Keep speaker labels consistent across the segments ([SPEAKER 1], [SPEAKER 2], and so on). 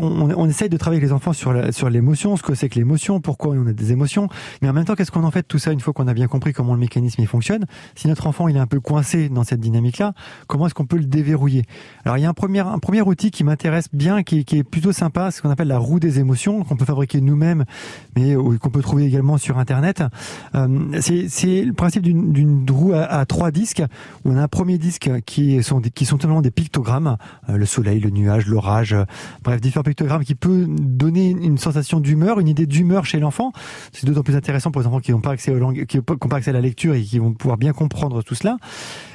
[SPEAKER 1] on, on, essaye de travailler avec les enfants sur la, sur l'émotion, ce que c'est que l'émotion, pourquoi on a des émotions, mais en même temps, qu'est-ce qu'on en fait tout ça une fois qu'on a bien compris comment le mécanisme il fonctionne? Si notre enfant il est un peu coincé dans cette dynamique-là, comment est-ce qu'on peut le déverrouiller? Alors il y a un premier, un premier outil qui m'intéresse bien, qui, qui, est plutôt sympa, ce qu'on appelle la roue des émotions, qu'on peut fabriquer nous-mêmes, mais qu'on peut trouver également sur Internet. Euh, c'est le principe d'une roue à, trois disques, où on a un premier disque qui sont, qui sont simplement des pictogrammes, euh, le soleil, le nuage, l'orage, bref, différents pictogramme qui peut donner une sensation d'humeur, une idée d'humeur chez l'enfant. C'est d'autant plus intéressant pour les enfants qui n'ont pas accès aux langues, qui n'ont pas accès à la lecture et qui vont pouvoir bien comprendre tout cela.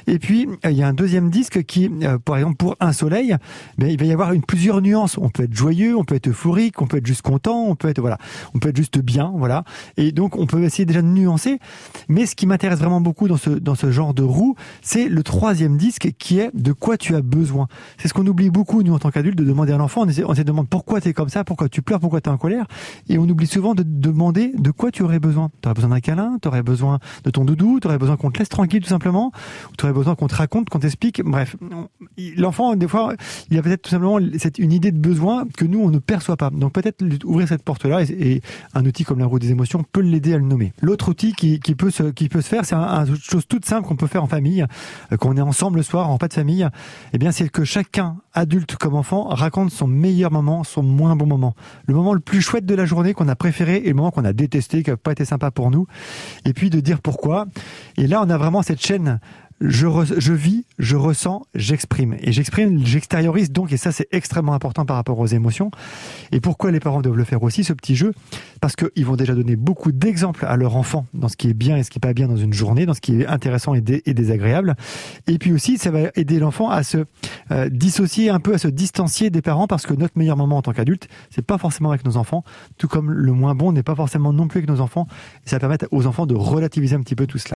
[SPEAKER 1] Et puis il y a un deuxième disque qui, euh, par exemple, pour un soleil, ben, il va y avoir une plusieurs nuances. On peut être joyeux, on peut être euphorique, on peut être juste content, on peut être voilà, on peut être juste bien, voilà. Et donc on peut essayer déjà de nuancer. Mais ce qui m'intéresse vraiment beaucoup dans ce dans ce genre de roue, c'est le troisième disque qui est de quoi tu as besoin. C'est ce qu'on oublie beaucoup nous en tant qu'adultes de demander à l'enfant. On, on se pourquoi tu es comme ça, pourquoi tu pleures, pourquoi tu es en colère. Et on oublie souvent de demander de quoi tu aurais besoin. Tu aurais besoin d'un câlin, tu aurais besoin de ton doudou, tu aurais besoin qu'on te laisse tranquille tout simplement, tu aurais besoin qu'on te raconte, qu'on t'explique. Bref, l'enfant, des fois, il a peut-être tout simplement une idée de besoin que nous, on ne perçoit pas. Donc peut-être ouvrir cette porte-là et, un outil comme la roue des émotions peut l'aider à le nommer. L'autre outil qui, peut se, faire, c'est un, une chose toute simple qu'on peut faire en famille, euh, qu'on est ensemble le soir en pas de famille. Eh bien, c'est que chacun, adulte comme enfant, raconte son meilleur moment, son moins bon moment. Le moment le plus chouette de la journée qu'on a préféré et le moment qu'on a détesté, qui n'a pas été sympa pour nous. Et puis de dire pourquoi. Et là, on a vraiment cette chaîne je, je vis, je ressens, j'exprime. Et j'exprime, j'extériorise donc, et ça c'est extrêmement important par rapport aux émotions. Et pourquoi les parents doivent le faire aussi, ce petit jeu? Parce qu'ils vont déjà donner beaucoup d'exemples à leur enfant dans ce qui est bien et ce qui n'est pas bien dans une journée, dans ce qui est intéressant et, désagréable. Et puis aussi, ça va aider l'enfant à se euh, dissocier un peu, à se distancier des parents, parce que notre meilleur moment en tant qu'adulte, c'est pas forcément avec nos enfants, tout comme le moins bon n'est pas forcément non plus avec nos enfants. Et ça permet aux enfants de relativiser un petit peu tout cela.